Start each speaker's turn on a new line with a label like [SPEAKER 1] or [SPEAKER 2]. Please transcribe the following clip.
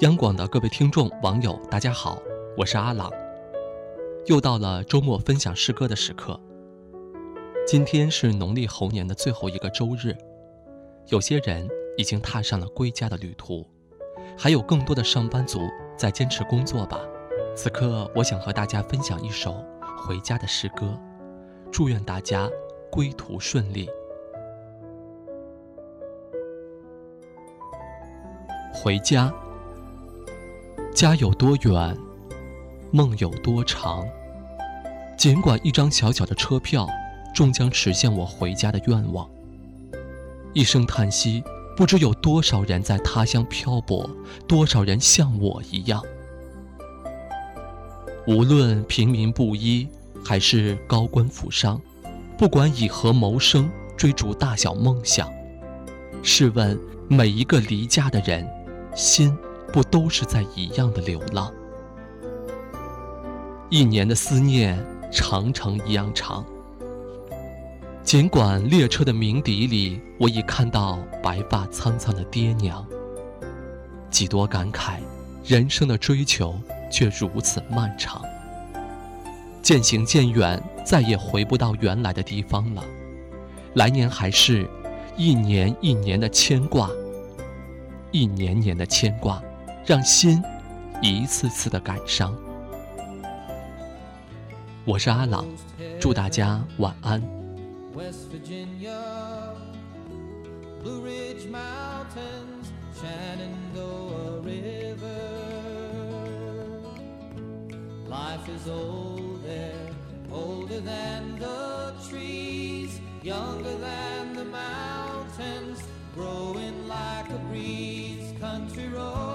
[SPEAKER 1] 央广的各位听众、网友，大家好，我是阿朗。又到了周末分享诗歌的时刻。今天是农历猴年的最后一个周日，有些人已经踏上了归家的旅途，还有更多的上班族在坚持工作吧。此刻，我想和大家分享一首回家的诗歌，祝愿大家归途顺利。回家。家有多远，梦有多长。尽管一张小小的车票，终将实现我回家的愿望。一声叹息，不知有多少人在他乡漂泊，多少人像我一样。无论平民布衣，还是高官富商，不管以何谋生，追逐大小梦想。试问每一个离家的人，心？不都是在一样的流浪？一年的思念，长城一样长。尽管列车的鸣笛里，我已看到白发苍苍的爹娘。几多感慨，人生的追求却如此漫长。渐行渐远，再也回不到原来的地方了。来年还是，一年一年的牵挂，一年年的牵挂。让心一次次的感伤。我是阿朗，
[SPEAKER 2] 祝大家
[SPEAKER 1] 晚安。
[SPEAKER 2] west virginia blue ridge mountains channel and o'er river life is old older than the trees younger than the mountains growing like a breeze. Country road.